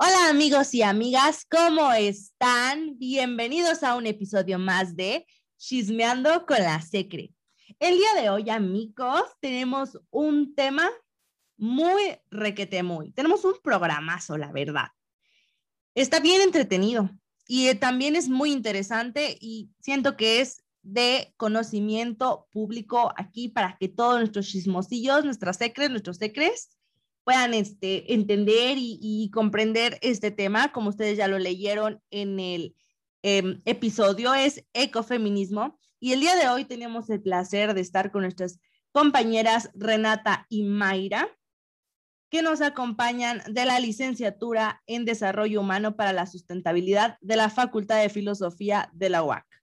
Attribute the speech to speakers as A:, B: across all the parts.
A: Hola amigos y amigas, ¿cómo están? Bienvenidos a un episodio más de Chismeando con la Secre. El día de hoy, amigos, tenemos un tema muy requete muy. Tenemos un programazo, la verdad. Está bien entretenido y también es muy interesante y siento que es de conocimiento público aquí para que todos nuestros chismosillos, nuestras secres, nuestros secres puedan este, entender y, comprender este tema, como ustedes ya lo leyeron en el em, episodio, es ecofeminismo. Y el día de hoy tenemos el placer de estar con nuestras compañeras Renata y Mayra, que nos acompañan de la licenciatura en Desarrollo Humano para la Sustentabilidad de la Facultad de Filosofía de la UAC.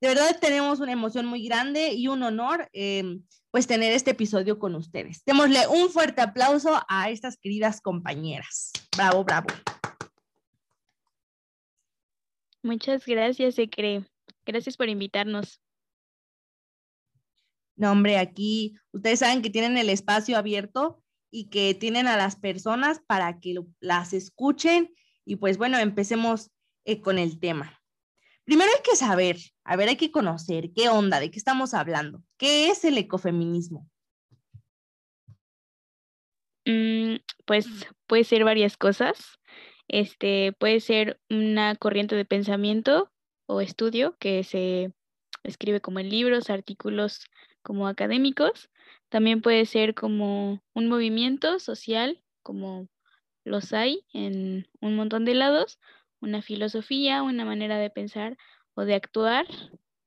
A: De verdad tenemos una emoción muy grande y un honor em, pues tener este episodio con ustedes. Démosle un fuerte aplauso a estas queridas compañeras. Bravo, bravo.
B: Muchas gracias, Secre. Gracias por invitarnos.
A: No, hombre, aquí ustedes saben que tienen el espacio abierto y que tienen a las personas para que las escuchen y pues bueno, empecemos eh, con el tema. Primero hay que saber, a ver, hay que conocer qué onda, de qué estamos hablando. ¿Qué es el ecofeminismo?
B: Mm, pues puede ser varias cosas. Este puede ser una corriente de pensamiento o estudio que se escribe como en libros, artículos como académicos. También puede ser como un movimiento social, como los hay en un montón de lados, una filosofía, una manera de pensar o de actuar,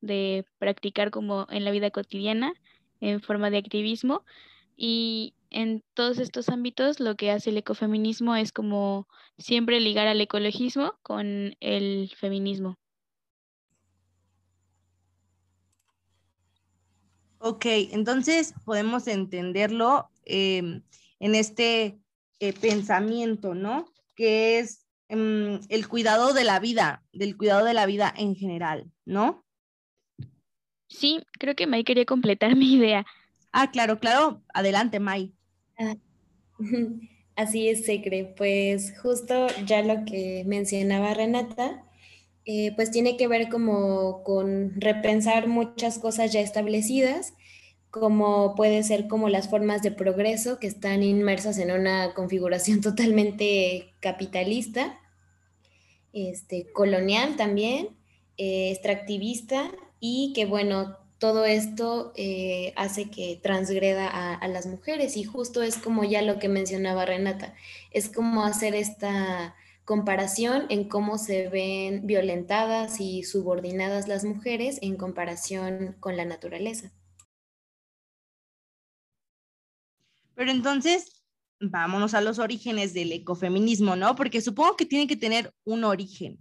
B: de practicar como en la vida cotidiana en forma de activismo. Y en todos estos ámbitos lo que hace el ecofeminismo es como siempre ligar al ecologismo con el feminismo.
A: Ok, entonces podemos entenderlo em, en este eh, pensamiento, ¿no? Que es Em, el cuidado de la vida, del cuidado de la vida en general, ¿no?
B: Sí, creo que May quería completar mi idea.
A: Ah, claro, claro. Adelante, May. Ah,
C: así es, Secre. Pues justo ya lo que mencionaba Renata, eh, pues tiene que ver como con repensar muchas cosas ya establecidas, como puede ser como las formas de progreso que están inmersas en una configuración totalmente capitalista este, colonial también, eh, extractivista y que bueno, todo esto eh, hace que transgreda a, las mujeres y justo es como ya lo que mencionaba Renata, es como hacer esta comparación en cómo se ven violentadas y subordinadas las mujeres en comparación con la naturaleza.
A: Pero entonces, vámonos a los orígenes del ecofeminismo, ¿no? Porque supongo que tiene que tener un origen,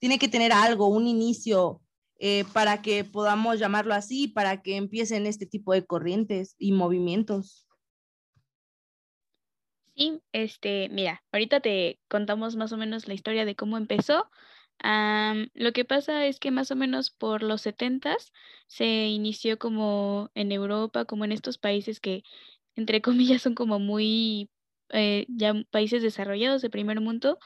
A: tiene que tener algo, un inicio eh, para que podamos llamarlo así, para que empiecen este tipo de corrientes y movimientos.
B: Sí, este, mira, ahorita te contamos más o menos la historia de cómo empezó. lo que pasa es que más o menos por los setentas se inició como en Europa, como en estos países que entre comillas, son como muy eh, ya países desarrollados de primer mundo,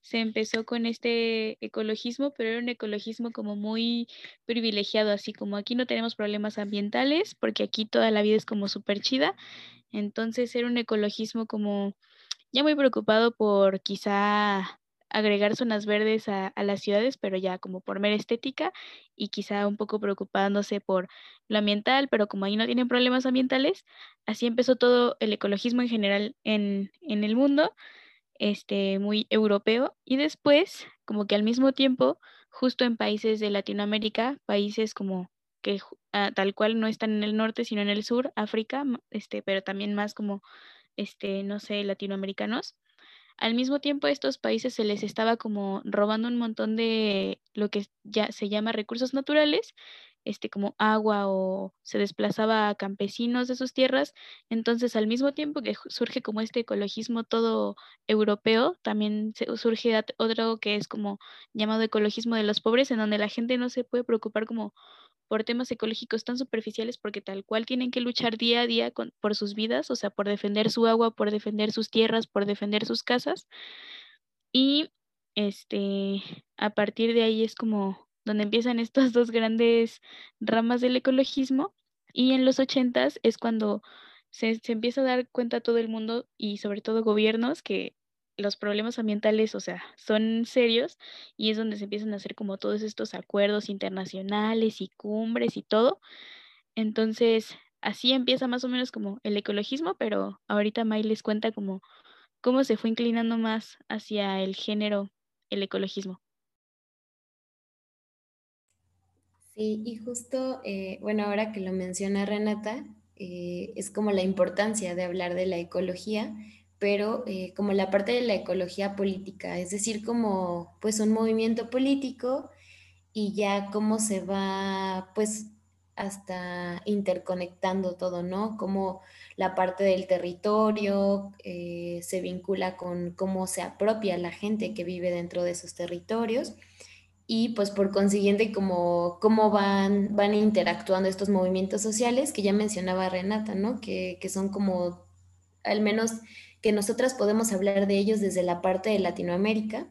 B: se empezó con este ecologismo, pero era un ecologismo como muy privilegiado, así como aquí no tenemos problemas ambientales, porque aquí toda la vida es como súper chida, entonces era un ecologismo como ya muy preocupado por quizá agregar zonas verdes a, las ciudades, pero ya como por mera estética y quizá un poco preocupándose por lo ambiental, pero como ahí no tienen problemas ambientales, así empezó todo el ecologismo en general en, el mundo, este, muy europeo, y después, como que al mismo tiempo, justo en países de Latinoamérica, países como que ah, tal cual no están en el norte, sino en el sur, África, este, pero también más como, este, no sé, latinoamericanos, al mismo tiempo, a estos países se les estaba como robando un montón de lo que ya se llama recursos naturales, este como agua o se desplazaba a campesinos de sus tierras. Entonces, al mismo tiempo que surge como este ecologismo todo europeo, también surge otro que es como llamado ecologismo de los pobres, en donde la gente no se puede preocupar como por temas ecológicos tan superficiales porque tal cual tienen que luchar día a día por sus vidas, o sea, por defender su agua, por defender sus tierras, por defender sus casas. Y este, a partir de ahí es como donde empiezan estas dos grandes ramas del ecologismo. Y en los ochentas es cuando se, se empieza a dar cuenta todo el mundo y sobre todo gobiernos que los problemas ambientales, o sea, son serios y es donde se empiezan a hacer como todos estos acuerdos internacionales y cumbres y todo. Entonces, así empieza más o menos como el ecologismo, pero ahorita May les cuenta como cómo se fue inclinando más hacia el género, el ecologismo.
C: Sí, y justo, eh, bueno, ahora que lo menciona Renata, eh, es como la importancia de hablar de la ecología, pero eh, como la parte de la ecología política, es decir, como pues un movimiento político y ya cómo se va pues hasta interconectando todo, ¿no? Como la parte del territorio eh, se vincula con cómo se apropia la gente que vive dentro de esos territorios y pues por consiguiente cómo, cómo van, van interactuando estos movimientos sociales que ya mencionaba Renata, ¿no? Que, que son como al menos que nosotras podemos hablar de ellos desde la parte de Latinoamérica.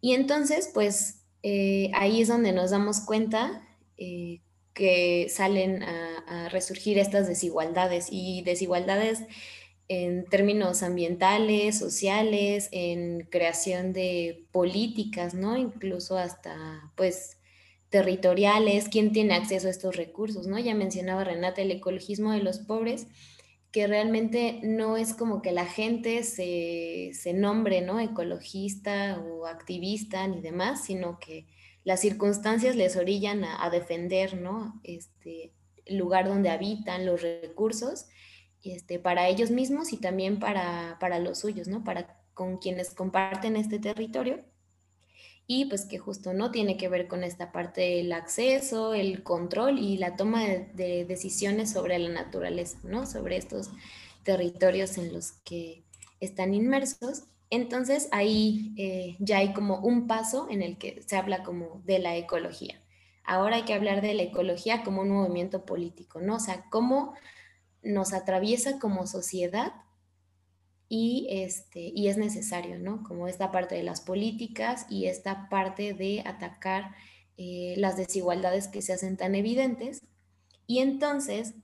C: Y entonces, pues eh, ahí es donde nos damos cuenta eh, que salen a, resurgir estas desigualdades y desigualdades en términos ambientales, sociales, en creación de políticas, ¿no? Incluso hasta, pues, territoriales, quién tiene acceso a estos recursos, ¿no? Ya mencionaba Renata el ecologismo de los pobres que realmente no es como que la gente se, nombre, ¿no? Ecologista o activista ni demás, sino que las circunstancias les orillan a, defender, ¿no? Este lugar donde habitan, los recursos, este, para ellos mismos y también para, para los suyos, ¿no? Para con quienes comparten este territorio y pues que justo no tiene que ver con esta parte del acceso, el control y la toma de, decisiones sobre la naturaleza, ¿no? Sobre estos territorios en los que están inmersos. Entonces ahí eh, ya hay como un paso en el que se habla como de la ecología. Ahora hay que hablar de la ecología como un movimiento político, ¿no? O sea, cómo nos atraviesa como sociedad y, este, y es necesario, ¿no? Como esta parte de las políticas y esta parte de atacar eh, las desigualdades que se hacen tan evidentes. Y entonces,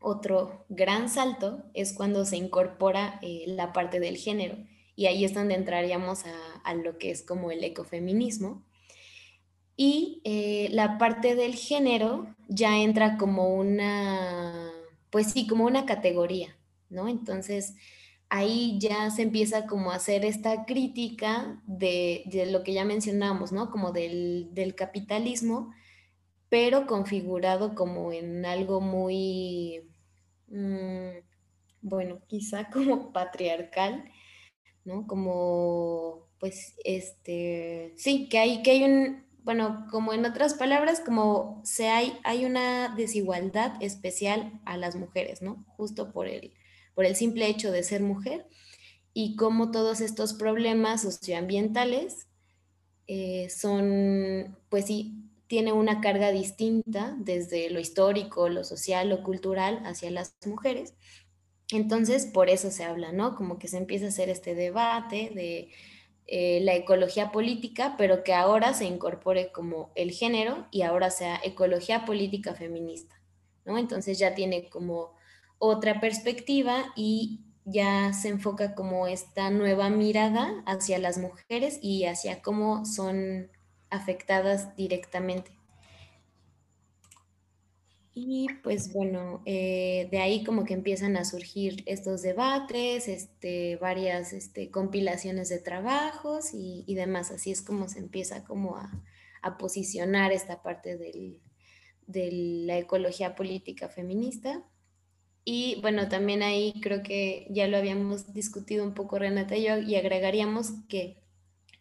C: otro gran salto es cuando se incorpora eh, la parte del género. Y ahí es donde entraríamos a, lo que es como el ecofeminismo. Y eh, la parte del género ya entra como una, pues sí, como una categoría, ¿no? Entonces, ahí ya se empieza como a hacer esta crítica de, lo que ya mencionamos, ¿no? Como del, capitalismo, pero configurado como en algo muy, mm, bueno, quizá como patriarcal, ¿no? Como, pues, este, sí, que hay, que hay un, bueno, como en otras palabras, como se hay, hay una desigualdad especial a las mujeres, ¿no? Justo por el por el simple hecho de ser mujer y cómo todos estos problemas socioambientales eh, son, pues sí, tiene una carga distinta desde lo histórico, lo social, lo cultural hacia las mujeres. Entonces, por eso se habla, ¿no? Como que se empieza a hacer este debate de eh, la ecología política, pero que ahora se incorpore como el género y ahora sea ecología política feminista, ¿no? Entonces ya tiene como otra perspectiva y ya se enfoca como esta nueva mirada hacia las mujeres y hacia cómo son afectadas directamente. Y pues bueno, eh, de ahí como que empiezan a surgir estos debates, este, varias este, compilaciones de trabajos y, demás. Así es como se empieza como a, posicionar esta parte de la ecología política feminista. Y bueno, también ahí creo que ya lo habíamos discutido un poco Renata y yo, y agregaríamos que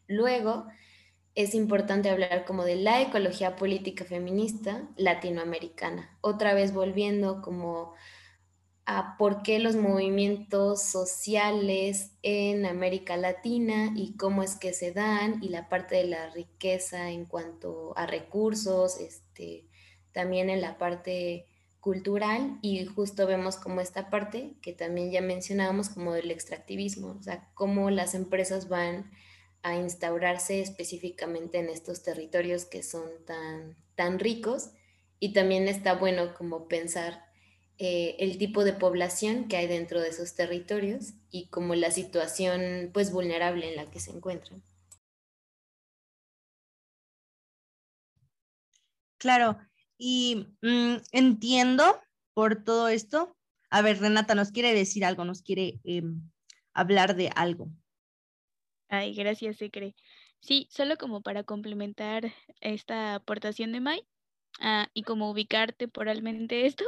C: luego es importante hablar como de la ecología política feminista latinoamericana, otra vez volviendo como a por qué los movimientos sociales en América Latina y cómo es que se dan y la parte de la riqueza en cuanto a recursos, este, también en la parte cultural y justo vemos como esta parte que también ya mencionábamos como del extractivismo, o sea, cómo las empresas van a instaurarse específicamente en estos territorios que son tan, tan ricos y también está bueno como pensar eh, el tipo de población que hay dentro de esos territorios y como la situación pues vulnerable en la que se encuentran.
A: Claro, y mm, entiendo por todo esto. A ver, Renata nos quiere decir algo, nos quiere em, hablar de algo.
B: Ay, gracias, Secre. Sí, solo como para complementar esta aportación de Mai ah, y como ubicar temporalmente esto,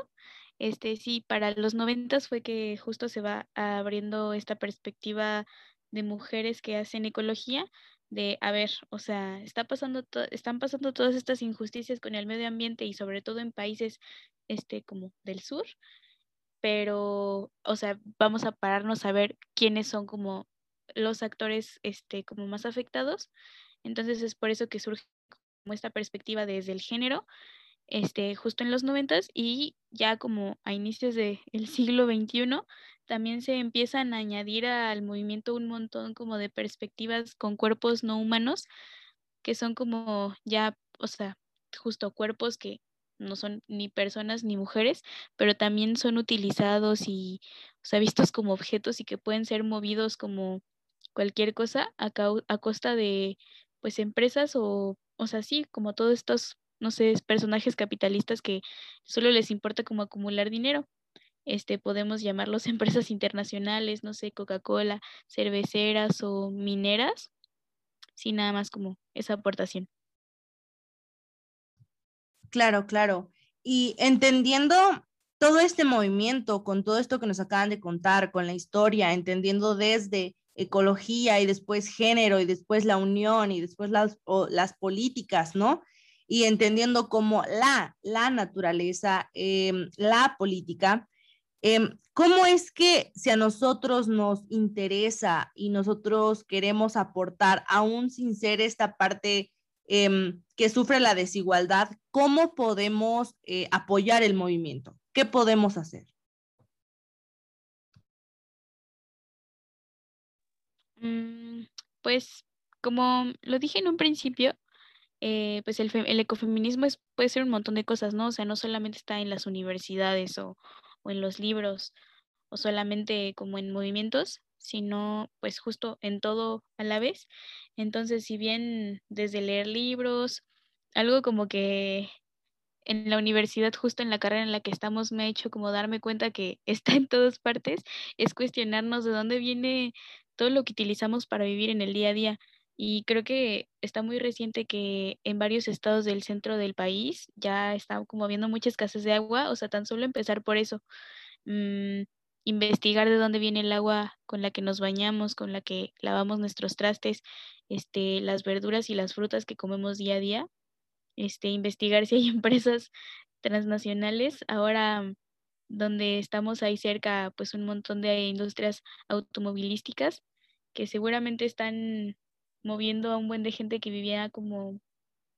B: este sí, para los noventas fue que justo se va abriendo esta perspectiva de mujeres que hacen ecología, de, a ver, o sea, está pasando están pasando todas estas injusticias con el medio ambiente y sobre todo en países este como del sur, pero, o sea, vamos a pararnos a ver quiénes son como los actores este, como más afectados. Entonces es por eso que surge como esta perspectiva desde el género, este, justo en los noventas y ya como a inicios del siglo XXI también se empiezan a añadir al movimiento un montón como de perspectivas con cuerpos no humanos que son como ya, o sea, justo cuerpos que no son ni personas ni mujeres, pero también son utilizados y, o sea, vistos como objetos y que pueden ser movidos como cualquier cosa a, a costa de, pues, empresas o, o sea, sí, como todos estos, no sé, personajes capitalistas que solo les importa como acumular dinero. Este, podemos llamarlos empresas internacionales, no sé, Coca-Cola, cerveceras o mineras, sin nada más como esa aportación.
A: Claro, claro. Y entendiendo todo este movimiento, con todo esto que nos acaban de contar, con la historia, entendiendo desde ecología y después género y después la unión y después las, las políticas, ¿no? Y entendiendo cómo la, la naturaleza, em, la política, em, ¿cómo es que si a nosotros nos interesa y nosotros queremos aportar, aún sin ser esta parte Em, que sufre la desigualdad, ¿cómo podemos eh, apoyar el movimiento? ¿Qué podemos hacer?
B: Mm, pues como lo dije en un principio, eh, pues el, ecofeminismo puede ser un montón de cosas, ¿no? O sea, no solamente está en las universidades o, o en los libros o solamente como en movimientos, sino pues justo en todo a la vez. Entonces, si bien desde leer libros, algo como que en la universidad, justo en la carrera en la que estamos, me ha hecho como darme cuenta que está en todas partes, es cuestionarnos de dónde viene todo lo que utilizamos para vivir en el día a día. Y creo que está muy reciente que en varios estados del centro del país ya está como habiendo mucha escasez de agua, o sea, tan solo empezar por eso. Mm, investigar de dónde viene el agua con la que nos bañamos, con la que lavamos nuestros trastes, este, las verduras y las frutas que comemos día a día, este, investigar si hay empresas transnacionales. Ahora donde estamos ahí cerca, pues un montón de industrias automovilísticas que seguramente están moviendo a un buen de gente que vivía como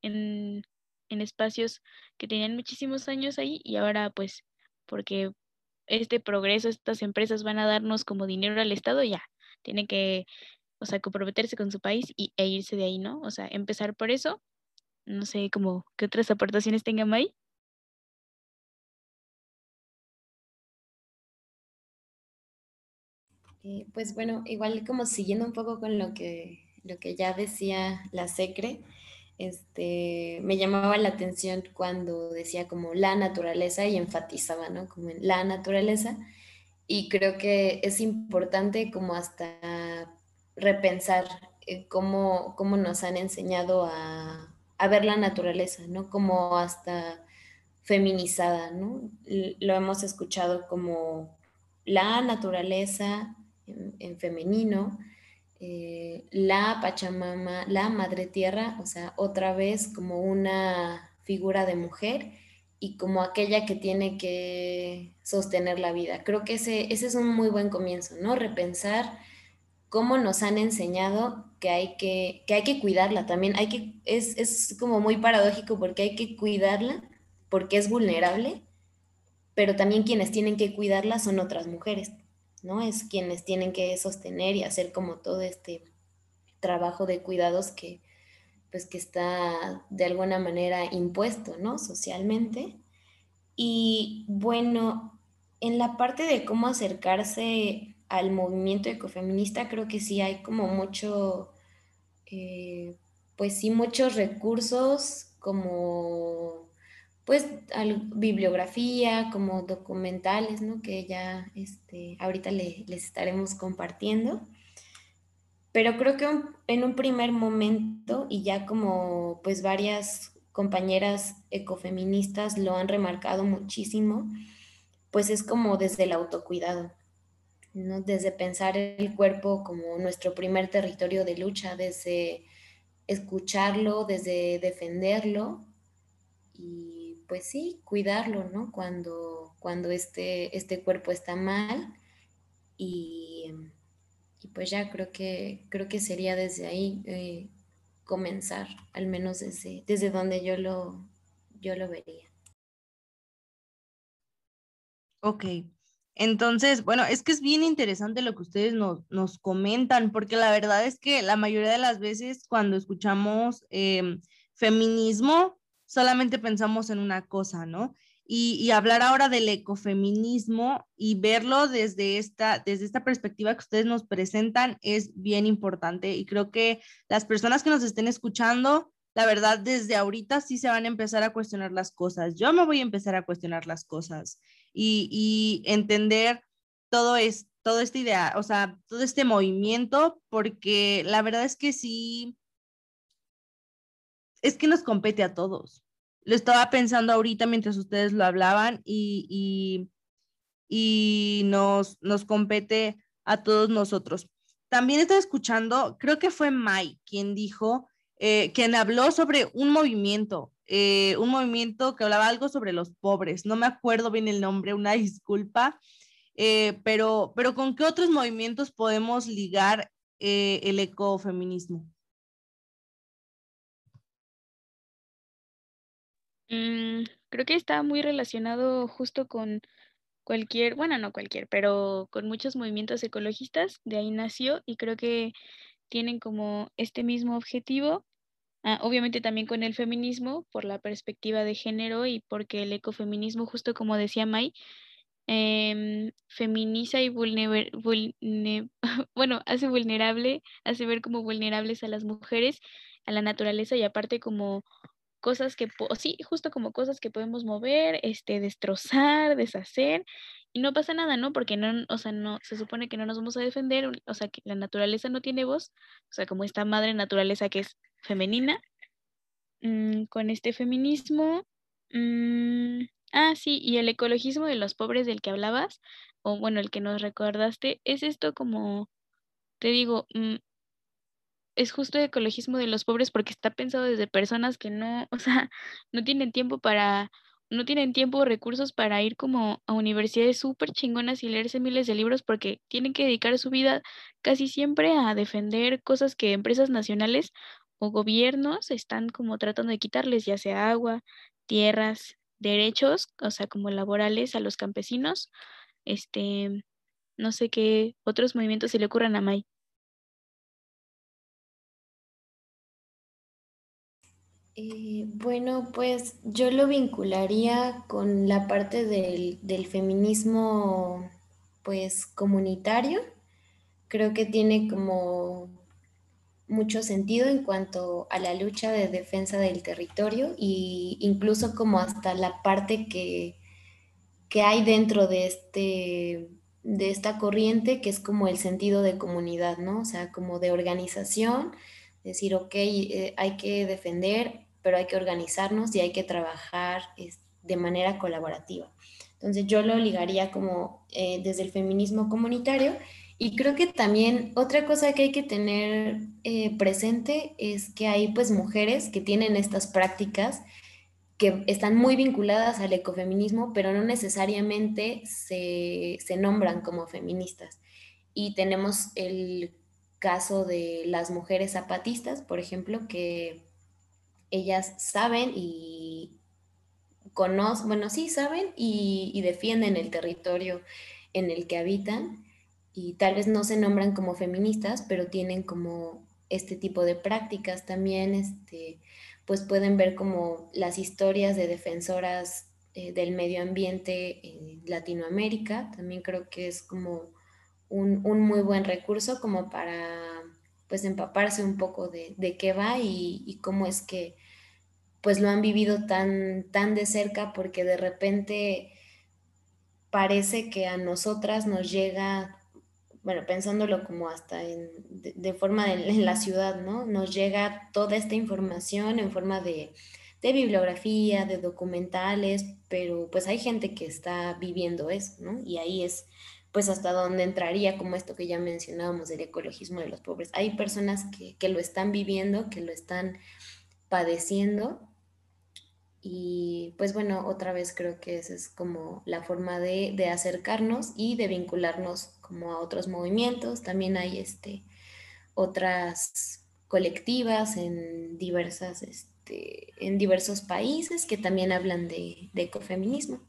B: en, en espacios que tenían muchísimos años ahí y ahora pues porque este progreso, estas empresas van a darnos como dinero al Estado, ya, tiene que, o sea, comprometerse con su país y, e irse de ahí, ¿no? O sea, empezar por eso. No sé, como, ¿qué otras aportaciones tengan ahí?
C: Eh, pues bueno, igual como siguiendo un poco con lo que, lo que ya decía la SECRE, este, me llamaba la atención cuando decía como la naturaleza y enfatizaba, ¿no? Como en la naturaleza. Y creo que es importante como hasta repensar eh, cómo, cómo, nos han enseñado a, a, ver la naturaleza, ¿no? Como hasta feminizada, ¿no? Lo hemos escuchado como la naturaleza en femenino, eh, la Pachamama, la Madre Tierra, o sea, otra vez como una figura de mujer y como aquella que tiene que sostener la vida. Creo que ese, ese es un muy buen comienzo, ¿no? Repensar cómo nos han enseñado que hay que, que, hay que cuidarla también. Hay que, es, es como muy paradójico porque hay que cuidarla porque es vulnerable, pero también quienes tienen que cuidarla son otras mujeres. ¿No? Es quienes tienen que sostener y hacer como todo este trabajo de cuidados que pues que está de alguna manera impuesto, ¿no? Socialmente. Y bueno, en la parte de cómo acercarse al movimiento ecofeminista, creo que sí hay como mucho, eh, pues sí, muchos recursos como, pues, bibliografía, como documentales, ¿no? Que ya, este, ahorita les estaremos compartiendo. Pero creo que en un primer momento, y ya como pues varias compañeras ecofeministas lo han remarcado muchísimo, pues es como desde el autocuidado, ¿no? Desde pensar el cuerpo como nuestro primer territorio de lucha, desde escucharlo, desde defenderlo y pues sí, cuidarlo, ¿no? Cuando, cuando este, este cuerpo está mal y y pues ya creo que, creo que sería desde ahí eh, comenzar, al menos desde, desde donde yo lo, yo lo vería.
A: Ok, entonces, bueno, es que es bien interesante lo que ustedes nos, nos comentan, porque la verdad es que la mayoría de las veces cuando escuchamos em, feminismo, solamente pensamos en una cosa, ¿no? y, hablar ahora del ecofeminismo y verlo desde esta, desde esta perspectiva que ustedes nos presentan es bien importante y creo que las personas que nos estén escuchando, la verdad, desde ahorita sí se van a empezar a cuestionar las cosas. Yo me voy a empezar a cuestionar las cosas y, entender todo es todo esta idea, o sea, todo este movimiento, porque la verdad es que sí, es que nos compete a todos lo estaba pensando ahorita mientras ustedes lo hablaban y, y, nos, nos compete a todos nosotros. También estaba escuchando, creo que fue Mai quien dijo, eh, quien habló sobre un movimiento, eh, un movimiento que hablaba algo sobre los pobres. No me acuerdo bien el nombre, una disculpa, eh, pero, pero ¿con qué otros movimientos podemos ligar el ecofeminismo?
B: Mm, creo que está muy relacionado justo con cualquier, bueno, no cualquier, pero con muchos movimientos ecologistas, de ahí nació y creo que tienen como este mismo objetivo, ah, obviamente también con el feminismo, por la perspectiva de género y porque el ecofeminismo, justo como decía Mai, em, feminiza y vulner, bueno, hace vulnerable, hace ver como vulnerables a las mujeres, a la naturaleza y aparte como cosas que, sí, justo como cosas que podemos mover, este, destrozar, deshacer, y no pasa nada, ¿no? Porque no, o sea, no, se supone que no nos vamos a defender, o sea, que la naturaleza no tiene voz, o sea, como esta madre naturaleza que es femenina, mm, con este feminismo, mm, ah, sí, y el ecologismo de los pobres del que hablabas, o bueno, el que nos recordaste, es esto como, te digo, mm, es justo el ecologismo de los pobres porque está pensado desde personas que no, o sea, no tienen tiempo para, no tienen tiempo o recursos para ir como a universidades súper chingonas y leerse miles de libros porque tienen que dedicar su vida casi siempre a defender cosas que empresas nacionales o gobiernos están como tratando de quitarles, ya sea agua, tierras, derechos, o sea, como laborales a los campesinos, este, no sé qué otros movimientos se le ocurran a May.
C: Eh, bueno, pues yo lo vincularía con la parte del, feminismo, pues comunitario. Creo que tiene como mucho sentido en cuanto a la lucha de defensa del territorio e incluso como hasta la parte que, que hay dentro de, este, de esta corriente que es como el sentido de comunidad, ¿no? O sea, como de organización, decir, ok, eh, hay que defender pero hay que organizarnos y hay que trabajar de manera colaborativa. Entonces yo lo ligaría como eh, desde el feminismo comunitario y creo que también otra cosa que hay que tener eh, presente es que hay pues mujeres que tienen estas prácticas que están muy vinculadas al ecofeminismo, pero no necesariamente se, se nombran como feministas. Y tenemos el caso de las mujeres zapatistas, por ejemplo, que ellas saben y conocen, bueno, sí saben y, defienden el territorio en el que habitan y tal vez no se nombran como feministas, pero tienen como este tipo de prácticas. También este, pues pueden ver como las historias de defensoras eh, del medio ambiente en Latinoamérica. También creo que es como un, muy buen recurso como para pues empaparse un poco de, qué va y, cómo es que pues lo han vivido tan, tan de cerca porque de repente parece que a nosotras nos llega, bueno, pensándolo como hasta en, de, forma en la ciudad, ¿no? Nos llega toda esta información en forma de, de bibliografía, de documentales, pero pues hay gente que está viviendo eso, ¿no? Y ahí es pues hasta donde entraría como esto que ya mencionábamos del ecologismo de los pobres. Hay personas que, que lo están viviendo, que lo están padeciendo y pues bueno, otra vez creo que esa es como la forma de, de, acercarnos y de vincularnos como a otros movimientos. También hay este, otras colectivas en, diversas, este, en diversos países que también hablan de ecofeminismo.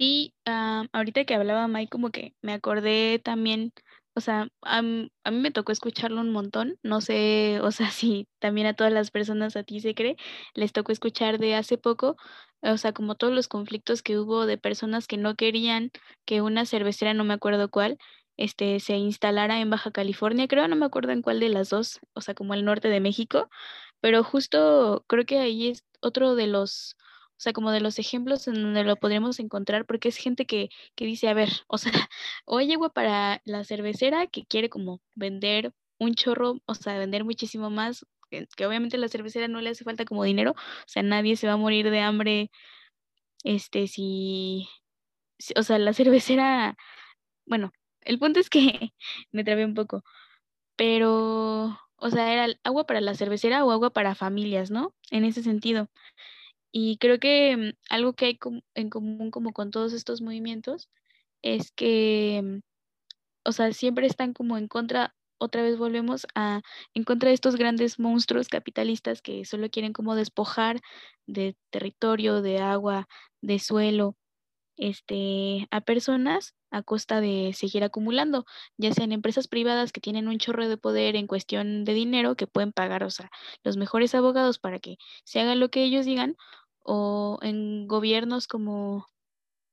B: Sí, ahorita que hablaba Mike, como que me acordé también o sea, a, mí me tocó escucharlo un montón, no sé, o sea, si también a todas las personas a ti se cree, les tocó escuchar de hace poco, o sea, como todos los conflictos que hubo de personas que no querían que una cervecera, no me acuerdo cuál, este, se instalara en Baja California, creo, no me acuerdo en cuál de las dos, o sea, como el norte de México, pero justo creo que ahí es otro de los o sea, como de los ejemplos en donde lo podríamos encontrar, porque es gente que, que dice, a ver, o sea, o hay agua para la cervecera que quiere como vender un chorro, o sea, vender muchísimo más, que, obviamente a la cervecera no le hace falta como dinero, o sea, nadie se va a morir de hambre, este, si, o sea, la cervecera, bueno, el punto es que me trabé un poco, pero, o sea, era agua para la cervecera o agua para familias, ¿no? En ese sentido. Y creo que mm, algo que hay en común como con todos estos movimientos es que, mm, o sea, siempre están como en contra, otra vez volvemos a, en contra de estos grandes monstruos capitalistas que solo quieren como despojar de territorio, de agua, de suelo, este, a personas a costa de seguir acumulando, ya sean empresas privadas que tienen un chorro de poder en cuestión de dinero, que pueden pagar, o sea, los mejores abogados para que se haga lo que ellos digan, o en gobiernos como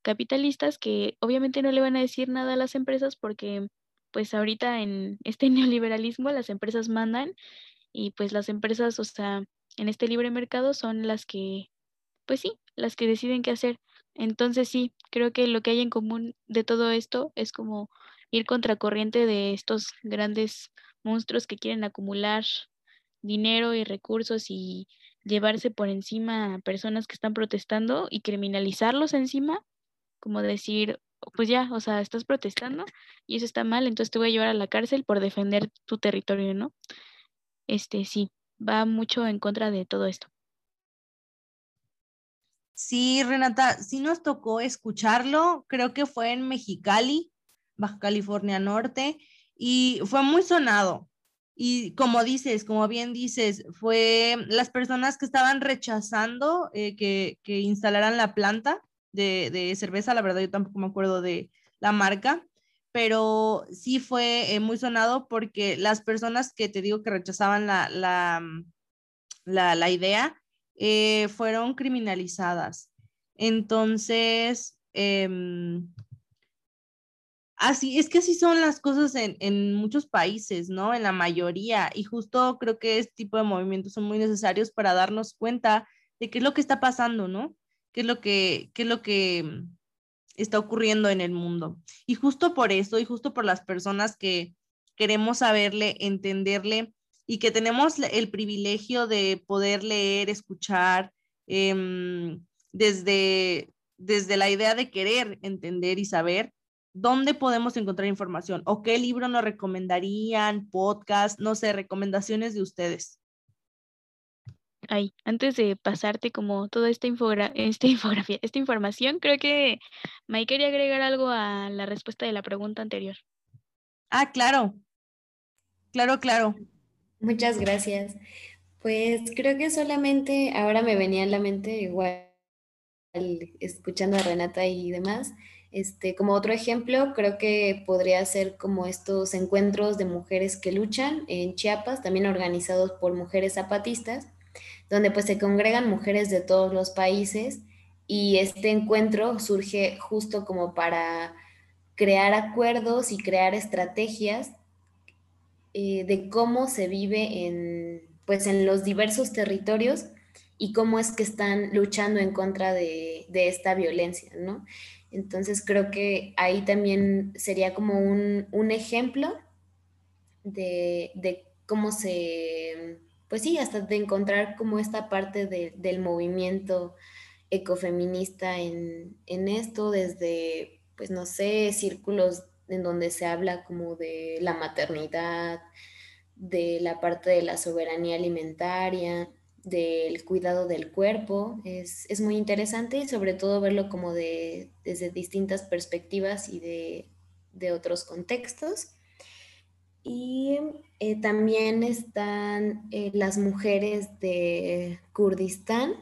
B: capitalistas que obviamente no le van a decir nada a las empresas porque pues ahorita en este neoliberalismo las empresas mandan y pues las empresas, o sea, en este libre mercado son las que, pues sí, las que deciden qué hacer. Entonces sí, creo que lo que hay en común de todo esto es como ir contracorriente de estos grandes monstruos que quieren acumular dinero y recursos y llevarse por encima a personas que están protestando y criminalizarlos encima, como decir, pues ya, o sea, estás protestando y eso está mal, entonces te voy a llevar a la cárcel por defender tu territorio, ¿no? Este sí, va mucho en contra de todo esto.
A: Sí, Renata, sí nos tocó escucharlo, creo que fue en Mexicali, Baja California Norte, y fue muy sonado. Y como dices, como bien dices, fue las personas que estaban rechazando eh, que, que, instalaran la planta de, de, cerveza, la verdad yo tampoco me acuerdo de la marca, pero sí fue eh, muy sonado porque las personas que te digo que rechazaban la, la, mm, la, la idea eh, fueron criminalizadas. Entonces, eh, Así, es que así son las cosas en, muchos países, ¿no? En la mayoría. Y justo creo que este tipo de movimientos son muy necesarios para darnos cuenta de qué es lo que está pasando, ¿no? ¿Qué es lo que, qué es lo que está ocurriendo en el mundo? Y justo por eso, y justo por las personas que queremos saberle, entenderle, y que tenemos el privilegio de poder leer, escuchar, em, desde, desde la idea de querer entender y saber, ¿dónde podemos encontrar información? ¿O qué libro nos recomendarían? ¿Podcast? No sé, recomendaciones de ustedes.
B: Ay, antes de pasarte como toda esta, esta infografía, esta información, creo que May quería agregar algo a la respuesta de la pregunta anterior.
A: Ah, claro. Claro, claro.
C: Muchas gracias. Pues creo que solamente ahora me venía a la mente igual escuchando a Renata y demás, Este, como otro ejemplo, creo que podría ser como estos encuentros de mujeres que luchan en Chiapas, también organizados por mujeres zapatistas, donde pues se congregan mujeres de todos los países y este encuentro surge justo como para crear acuerdos y crear estrategias eh, de cómo se vive en, pues, en los diversos territorios y cómo es que están luchando en contra de, de esta violencia, ¿no? Entonces creo que ahí también sería como un, un ejemplo de, de, cómo se, pues sí, hasta de encontrar como esta parte de, del movimiento ecofeminista en, en esto, desde, pues no sé, círculos en donde se habla como de la maternidad, de la parte de la soberanía alimentaria, del cuidado del cuerpo. Es, muy interesante y sobre todo verlo como de, desde distintas perspectivas y de, otros contextos. Y eh, también están eh, las mujeres de Kurdistán,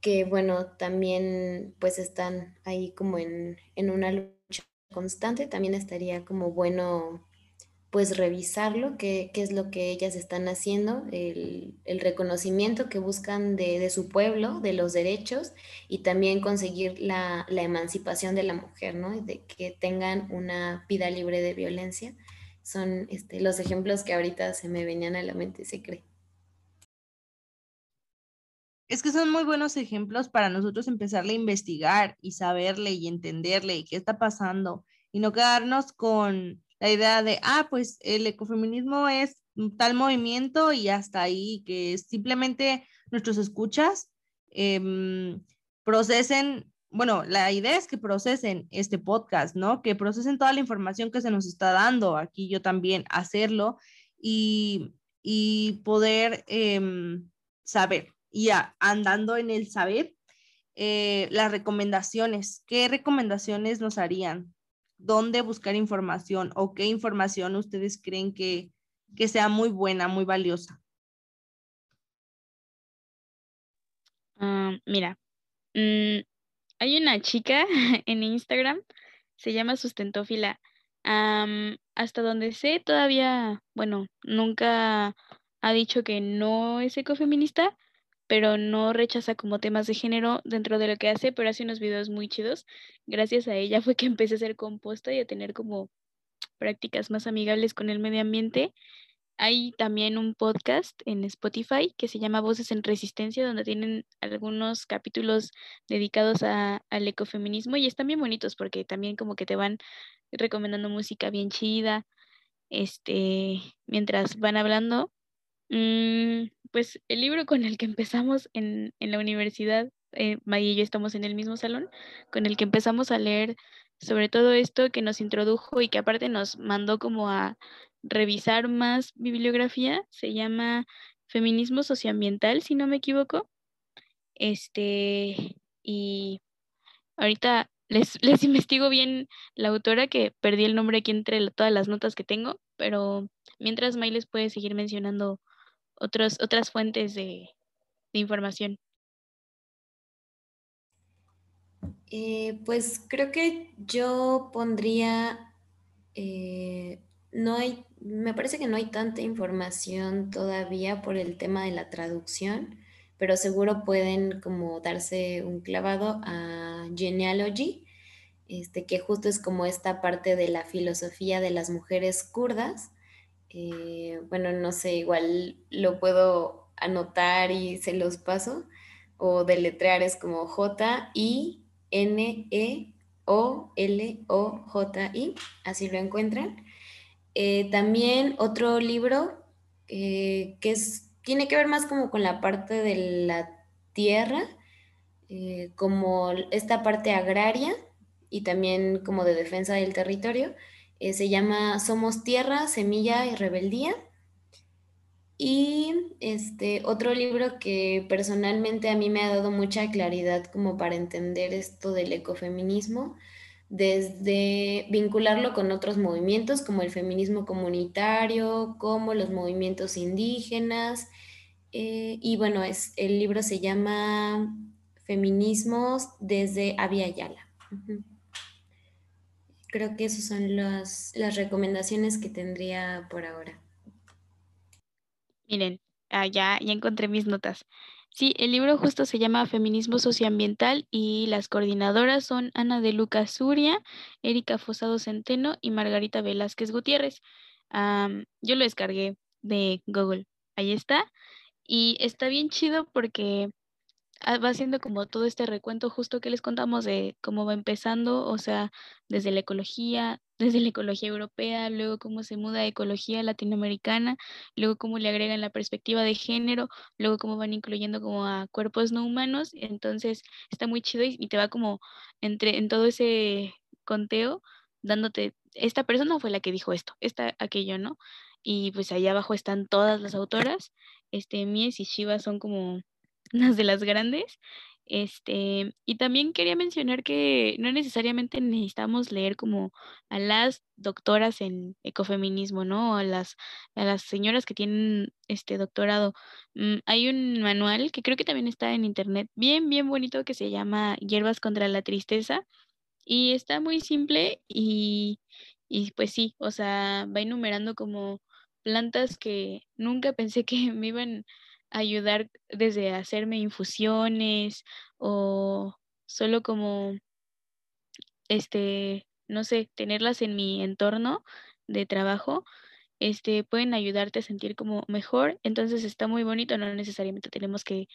C: que bueno, también pues están ahí como en, en una lucha constante. También estaría como bueno pues revisarlo, qué, qué es lo que ellas están haciendo, el, el reconocimiento que buscan de, de, su pueblo, de los derechos y también conseguir la, la, emancipación de la mujer, ¿no? De que tengan una vida libre de violencia. Son este, los ejemplos que ahorita se me venían a la mente, se cree.
A: Es que son muy buenos ejemplos para nosotros empezarle a investigar y saberle y entenderle y qué está pasando y no quedarnos con la idea de, ah, pues el ecofeminismo es tal movimiento y hasta ahí, que simplemente nuestros escuchas em, procesen, bueno, la idea es que procesen este podcast, ¿no? Que procesen toda la información que se nos está dando, aquí yo también hacerlo y, y poder em, saber, y andando en el saber, eh, las recomendaciones, ¿qué recomendaciones nos harían? Dónde buscar información o qué información ustedes creen que, que sea muy buena, muy valiosa.
B: Ah, mira, mm, hay una chica en Instagram, se llama Sustentófila. hasta donde sé, todavía, bueno, nunca ha dicho que no es ecofeminista, pero no rechaza como temas de género dentro de lo que hace, pero hace unos videos muy chidos. Gracias a ella fue que empecé a hacer composta y a tener como prácticas más amigables con el medio ambiente. Hay también un podcast en Spotify que se llama Voces en Resistencia, donde tienen algunos capítulos dedicados a, al ecofeminismo y están bien bonitos porque también como que te van recomendando música bien chida, este, mientras van hablando. Mm, pues el libro con el que empezamos en, la universidad, eh, Maya y yo estamos en el mismo salón, con el que empezamos a leer sobre todo esto que nos introdujo y que aparte nos mandó como a revisar más bibliografía, se llama Feminismo Socioambiental, si no me equivoco. Este, y ahorita les, les investigo bien la autora, que perdí el nombre aquí entre todas las notas que tengo, pero mientras May les puede seguir mencionando otros, otras fuentes de, información?
C: Eh, pues creo que yo pondría, eh, no hay, me parece que no hay tanta información todavía por el tema de la traducción, pero seguro pueden como darse un clavado a Genealogy, este, que justo es como esta parte de la filosofía de las mujeres kurdas, eh, bueno, no sé, igual lo puedo anotar y se los paso, o deletrear es como J-I-N-E-O-L-O-J-I, así lo encuentran. Eh, también otro libro eh, que es, tiene que ver más como con la parte de la tierra, como esta parte agraria y también como de defensa del territorio eh, se llama Somos Tierra, Semilla y Rebeldía. Y este otro libro que personalmente a mí me ha dado mucha claridad como para entender esto del ecofeminismo, desde vincularlo con otros movimientos como el feminismo comunitario, como los movimientos indígenas. Eh, y bueno, es, el libro se llama Feminismos desde Avia Yala. Creo que esas son las, las recomendaciones que tendría por ahora.
B: Miren, ah, ya, ya encontré mis notas. Sí, el libro justo se llama Feminismo Socioambiental y las coordinadoras son Ana de Lucas Suria, Erika Fosado Centeno y Margarita Velázquez Gutiérrez. yo lo descargué de Google. Ahí está. Y está bien chido porque va haciendo como todo este recuento justo que les contamos de cómo va empezando, o sea, desde la ecología, desde la ecología europea, luego cómo se muda a ecología latinoamericana, luego cómo le agregan la perspectiva de género, luego cómo van incluyendo como a cuerpos no humanos, entonces está muy chido y, te va como entre en todo ese conteo dándote, esta persona fue la que dijo esto, esta, aquello, ¿no? Y pues allá abajo están todas las autoras, este, Mies y Shiva son como las de las grandes. Este, y también quería mencionar que no necesariamente necesitamos leer como a las doctoras en ecofeminismo, ¿no? A las, a las señoras que tienen este doctorado. Mm, hay un manual que creo que también está en internet, bien, bien bonito, que se llama Hierbas contra la Tristeza. Y está muy simple y, y pues sí, o sea, va enumerando como plantas que nunca pensé que me iban ayudar desde hacerme infusiones o solo como, este, no sé, tenerlas en mi entorno de trabajo, este, pueden ayudarte a sentir como mejor. Entonces está muy bonito, no necesariamente tenemos que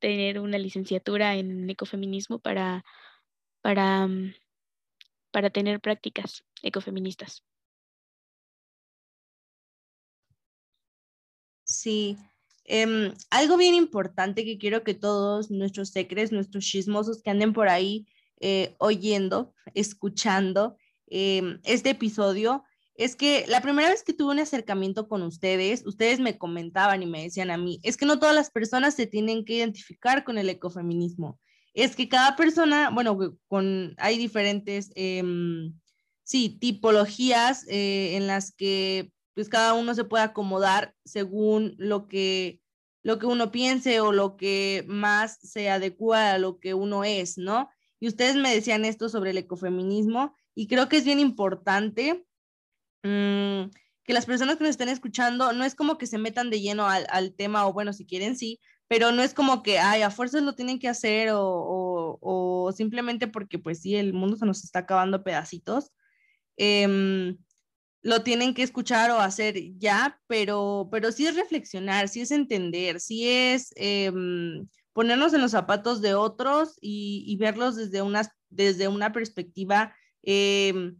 B: tener una licenciatura en ecofeminismo para, para, mm, para tener prácticas ecofeministas.
A: Sí, Em, algo bien importante que quiero que todos nuestros secres, nuestros chismosos que anden por ahí eh, oyendo, escuchando em, este episodio, es que la primera vez que tuve un acercamiento con ustedes, ustedes me comentaban y me decían a mí, es que no todas las personas se tienen que identificar con el ecofeminismo. Es que cada persona, bueno, con, hay diferentes, em, sí, tipologías eh, en las que pues cada uno se puede acomodar según lo que, lo que uno piense o lo que más se adecua a lo que uno es, ¿no? Y ustedes me decían esto sobre el ecofeminismo y creo que es bien importante mm, que las personas que nos estén escuchando no es como que se metan de lleno al, al, tema o bueno, si quieren sí, pero no es como que, ay, a fuerzas lo tienen que hacer o, o, simplemente porque pues sí, el mundo se nos está acabando pedacitos. Eh, lo tienen que escuchar o hacer ya, pero, pero sí es reflexionar, sí es entender, sí es em, ponernos en los zapatos de otros y, verlos desde una, desde una perspectiva em,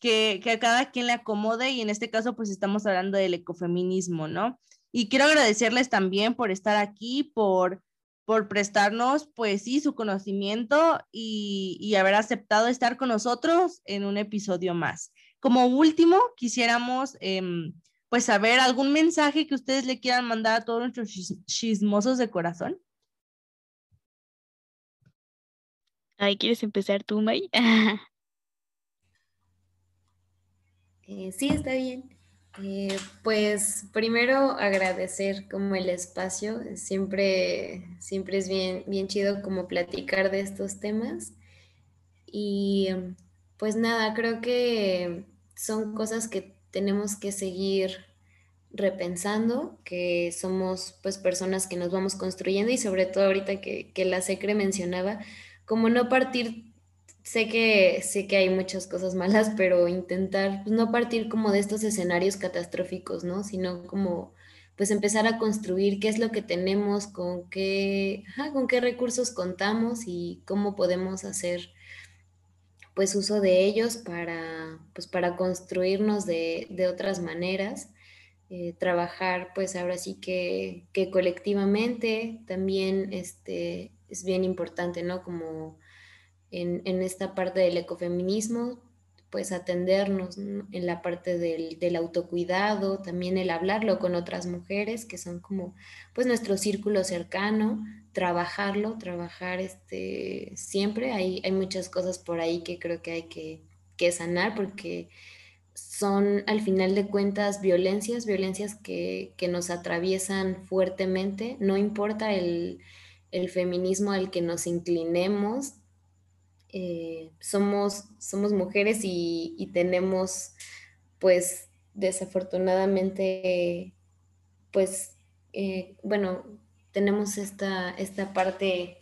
A: que, que, a cada quien le acomode y en este caso pues estamos hablando del ecofeminismo, ¿no? Y quiero agradecerles también por estar aquí, por, por prestarnos pues sí su conocimiento y, y haber aceptado estar con nosotros en un episodio más. Como último, quisiéramos em, pues saber algún mensaje que ustedes le quieran mandar a todos nuestros chismosos de corazón.
B: Ay, ¿quieres empezar tú, May?
C: Eh, sí, está bien. Eh, pues primero agradecer como el espacio, siempre, siempre es bien, bien chido como platicar de estos temas. Y em, pues nada, creo que son cosas que tenemos que seguir repensando, que somos pues personas que nos vamos construyendo y sobre todo ahorita que, la SECRE mencionaba, como no partir, sé que, sé que hay muchas cosas malas, pero intentar pues, no partir como de estos escenarios catastróficos, ¿no? Sino como pues empezar a construir qué es lo que tenemos, con qué, con qué recursos contamos y cómo podemos hacer pues uso de ellos para, pues, para construirnos de, otras maneras, eh, trabajar pues ahora sí que, colectivamente también este, es bien importante, ¿no? Como en, esta parte del ecofeminismo, pues atendernos en la parte del, del, autocuidado, también el hablarlo con otras mujeres que son como pues nuestro círculo cercano, trabajarlo, trabajar este, siempre. Hay, hay muchas cosas por ahí que creo que hay que, sanar porque son al final de cuentas violencias, violencias que, nos atraviesan fuertemente. No importa el, feminismo al que nos inclinemos, eh, somos, somos mujeres y, tenemos, pues, desafortunadamente, pues, eh, bueno, tenemos esta, esta parte,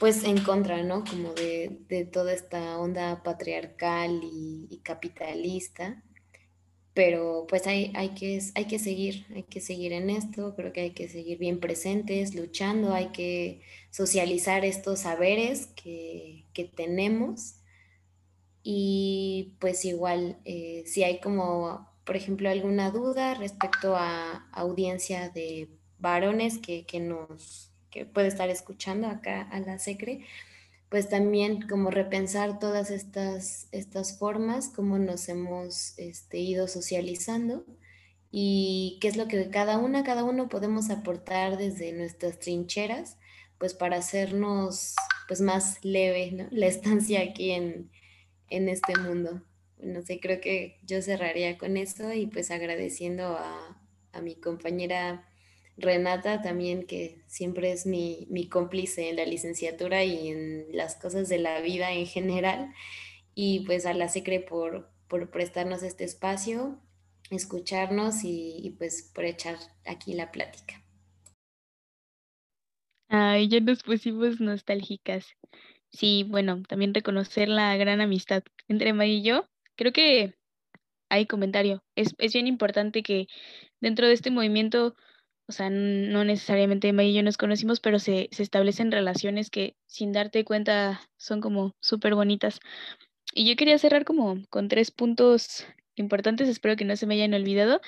C: pues, en contra, ¿no? Como de, toda esta onda patriarcal y capitalista pero pues hay, hay, que, hay que seguir, hay que seguir en esto, creo que hay que seguir bien presentes, luchando, hay que socializar estos saberes que, tenemos. Y pues igual, eh, si hay como, por ejemplo, alguna duda respecto a audiencia de varones que, que nos que puede estar escuchando acá a la SECRE, pues también como repensar todas estas, estas formas, cómo nos hemos este, ido socializando y qué es lo que cada una, cada uno podemos aportar desde nuestras trincheras, pues para hacernos pues más leve la estancia aquí en, en este mundo. No sé, creo que yo cerraría con esto y pues agradeciendo a, a mi compañera Renata también, que siempre es mi, cómplice en la licenciatura y en las cosas de la vida en general. Y pues a la SECRE por, por prestarnos este espacio, escucharnos y, pues por echar aquí la plática.
B: Ay, ya nos pusimos nostálgicas. Sí, bueno, también reconocer la gran amistad entre May y yo. Creo que hay comentario. Es, es bien importante que dentro de este movimiento o sea, no necesariamente May y yo nos conocimos, pero se, establecen relaciones que sin darte cuenta son como súper bonitas. Y yo quería cerrar como con tres puntos importantes, espero que no se me hayan olvidado.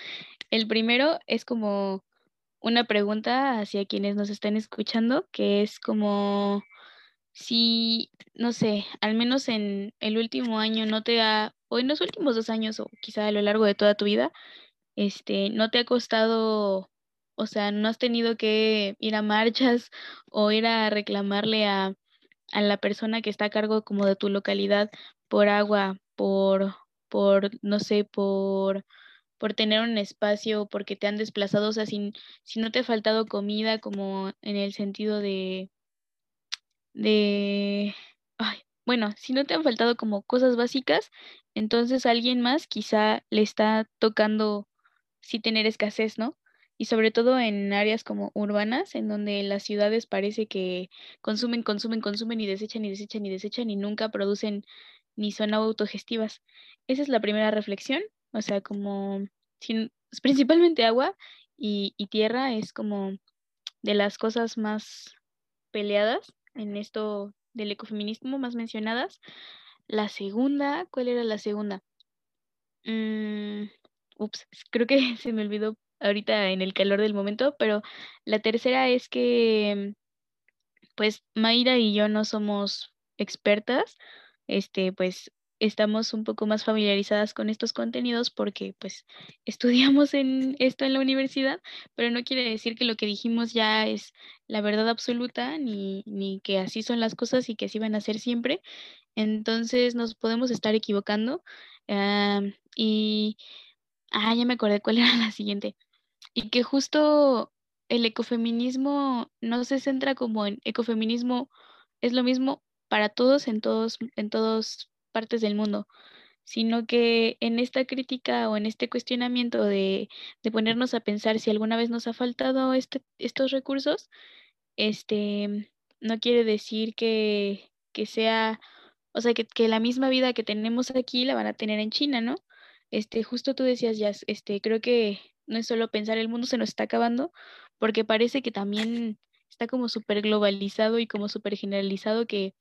B: El primero es como una pregunta hacia quienes nos están escuchando, que es como si, no sé, al menos en el último año no te ha, o en los últimos dos años, o quizá a lo largo de toda tu vida, este, no te ha costado o sea, no has tenido que ir a marchas o ir a reclamarle a, la persona que está a cargo como de tu localidad por agua, por, por, no sé, por, por tener un espacio, porque te han desplazado, o sea, si, si no te ha faltado comida como en el sentido de, de, ay, bueno, si no te han faltado como cosas básicas, entonces alguien más quizá le está tocando sí tener escasez, ¿no? y sobre todo en áreas como urbanas, en donde las ciudades parece que consumen, consumen, consumen y desechan y desechan y desechan y nunca producen ni son autogestivas. Esa es la primera reflexión, o sea, como sin, principalmente agua y, y tierra es como de las cosas más peleadas en esto del ecofeminismo, más mencionadas. La segunda, ¿cuál era la segunda? Mm, ups, creo que se me olvidó ahorita en el calor del momento, pero la tercera es que, pues, Mayra y yo no somos expertas, este, pues, estamos un poco más familiarizadas con estos contenidos porque, pues, estudiamos en esto en la universidad, pero no quiere decir que lo que dijimos ya es la verdad absoluta, ni, ni que así son las cosas y que así van a ser siempre. Entonces, nos podemos estar equivocando. y, ah, ya me acordé cuál era la siguiente y que justo el ecofeminismo no se centra como en ecofeminismo, es lo mismo para todos en todos en todas partes del mundo, sino que en esta crítica o en este cuestionamiento de, de ponernos a pensar si alguna vez nos ha faltado este, estos recursos, este no quiere decir que, que sea, o sea, que, que la misma vida que tenemos aquí la van a tener en China, ¿no? Este, justo tú decías, ya, este, creo que no es solo pensar el mundo se nos está acabando, porque parece que también está como súper globalizado y como súper generalizado que,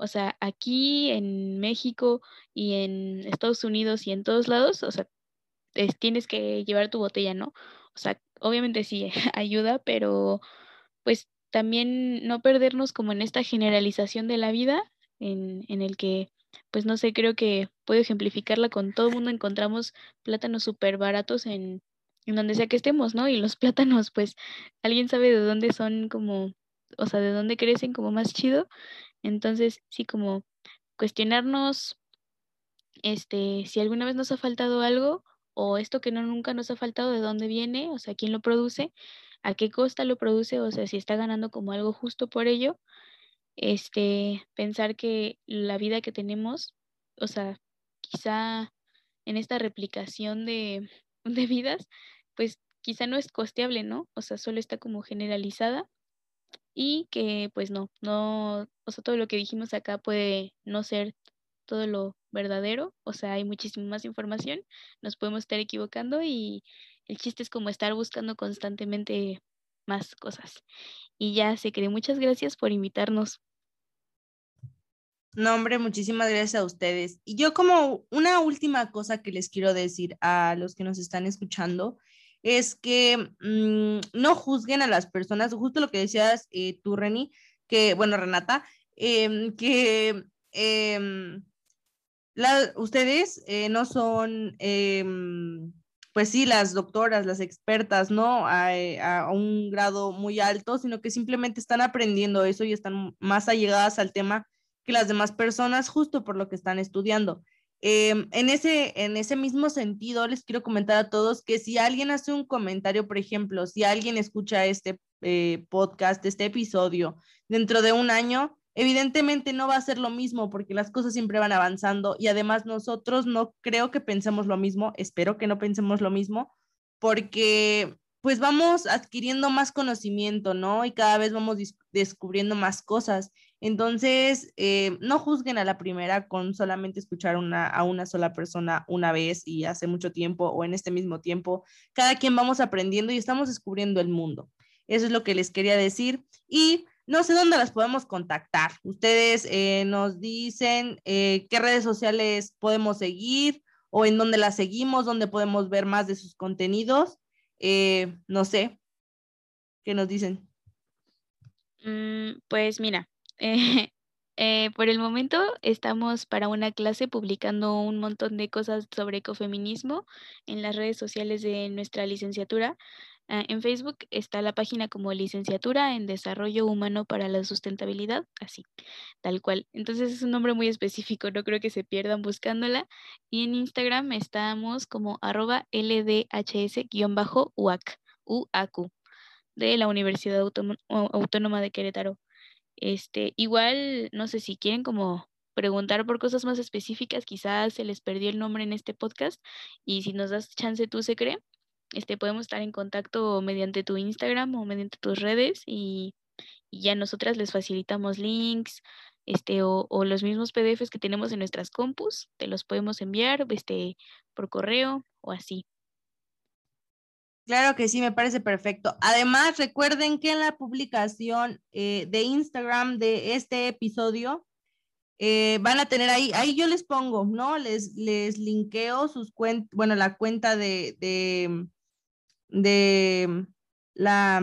B: o sea, aquí en México y en Estados Unidos y en todos lados, o sea, tienes que llevar tu botella, ¿no? O sea, obviamente sí ayuda, pero pues también no perdernos como en esta generalización de la vida en, en el que pues no sé, creo que puedo ejemplificarla con todo el mundo encontramos plátanos súper baratos en, en donde sea que estemos, ¿no? Y los plátanos, pues, alguien sabe de dónde son como, o sea, de dónde crecen como más chido. Entonces, sí, como cuestionarnos, este, si alguna vez nos ha faltado algo, o esto que no nunca nos ha faltado, de dónde viene, o sea, quién lo produce, a qué costa lo produce, o sea, si está ganando como algo justo por ello. este, pensar que la vida que tenemos, o sea, quizá en esta replicación de, de vidas, pues quizá no es costeable, ¿no? O sea, solo está como generalizada y que pues no, no, o sea, todo lo que dijimos acá puede no ser todo lo verdadero, o sea, hay muchísima más información, nos podemos estar equivocando y el chiste es como estar buscando constantemente más cosas. Y ya se cree, muchas gracias por invitarnos.
A: No, hombre, muchísimas gracias a ustedes. Y yo como una última cosa que les quiero decir a los que nos están escuchando es que mm, no juzguen a las personas, justo lo que decías eh, tú, Reni, que, bueno, Renata, em, que em, ustedes eh, no son, em, pues sí, las doctoras, las expertas, ¿no? Eh, a, un grado muy alto, sino que simplemente están aprendiendo eso y están más allegadas al tema que las demás personas justo por lo que están estudiando. Em, en, ese, en ese mismo sentido, les quiero comentar a todos que si alguien hace un comentario, por ejemplo, si alguien escucha este eh, podcast, este episodio, dentro de un año, evidentemente no va a ser lo mismo porque las cosas siempre van avanzando y además nosotros no creo que pensemos lo mismo, espero que no pensemos lo mismo, porque pues vamos adquiriendo más conocimiento, ¿no? Y cada vez vamos descubriendo más cosas. Entonces, eh, no juzguen a la primera con solamente escuchar a una sola persona una vez y hace mucho tiempo o en este mismo tiempo. Cada quien vamos aprendiendo y estamos descubriendo el mundo. Eso es lo que les quería decir. Y no sé dónde las podemos contactar. Ustedes eh, nos dicen eh, qué redes sociales podemos seguir o en dónde las seguimos, dónde podemos ver más de sus contenidos. No sé, ¿qué nos dicen?
B: Mm, pues mira, eh, por el momento estamos para una clase publicando un montón de cosas sobre ecofeminismo en las redes sociales de nuestra licenciatura. Ah, en Facebook está la página como licenciatura en desarrollo humano para la sustentabilidad, así, tal cual. Entonces es un nombre muy específico, no creo que se pierdan buscándola. Y en Instagram estamos como arroba LDHS-UAC, UAQ, de la Universidad Autónoma de Querétaro. Este, igual, no sé si quieren como preguntar por cosas más específicas, quizás se les perdió el nombre en este podcast y si nos das chance tú se cree este, podemos estar en contacto mediante tu Instagram o mediante tus redes y, ya nosotras les facilitamos links este, o, los mismos PDFs que tenemos en nuestras compus, te los podemos enviar este, por correo o así.
A: Claro que sí, me parece perfecto. Además, recuerden que en la publicación eh, de Instagram de este episodio eh, van a tener ahí, ahí yo les pongo, ¿no? Les, les linkeo sus cuentas, bueno, la cuenta de, de la,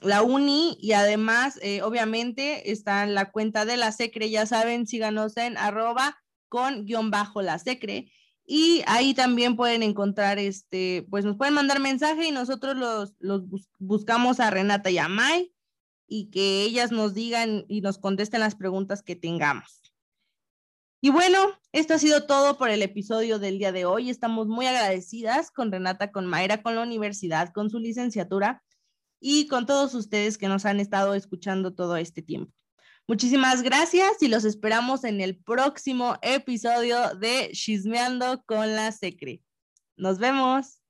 A: la uni y además, eh, obviamente, está en la cuenta de la SECRE, ya saben, síganos en arroba con guion bajo la SECRE. Y ahí también pueden encontrar, este, pues nos pueden mandar mensaje y nosotros los, los buscamos a Renata y a Mai y que ellas nos digan y nos contesten las preguntas que tengamos. Y bueno, esto ha sido todo por el episodio del día de hoy. Estamos muy agradecidas con Renata, con Mayra, con la universidad, con su licenciatura y con todos ustedes que nos han estado escuchando todo este tiempo. Muchísimas gracias y los esperamos en el próximo episodio de Chismeando con la Secre. Nos vemos.